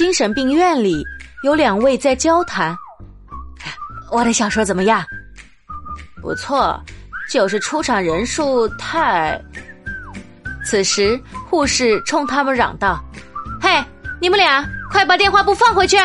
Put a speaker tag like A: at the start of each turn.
A: 精神病院里有两位在交谈。
B: 我的小说怎么样？
A: 不错就是出场人数太此时护士冲他们嚷道
B: 嘿你们俩快把电话簿放回去。